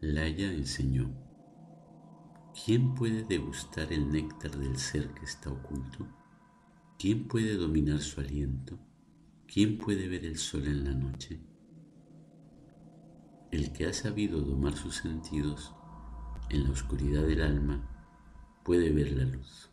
Laia enseñó, ¿quién puede degustar el néctar del ser que está oculto? ¿Quién puede dominar su aliento? ¿Quién puede ver el sol en la noche? El que ha sabido domar sus sentidos en la oscuridad del alma puede ver la luz.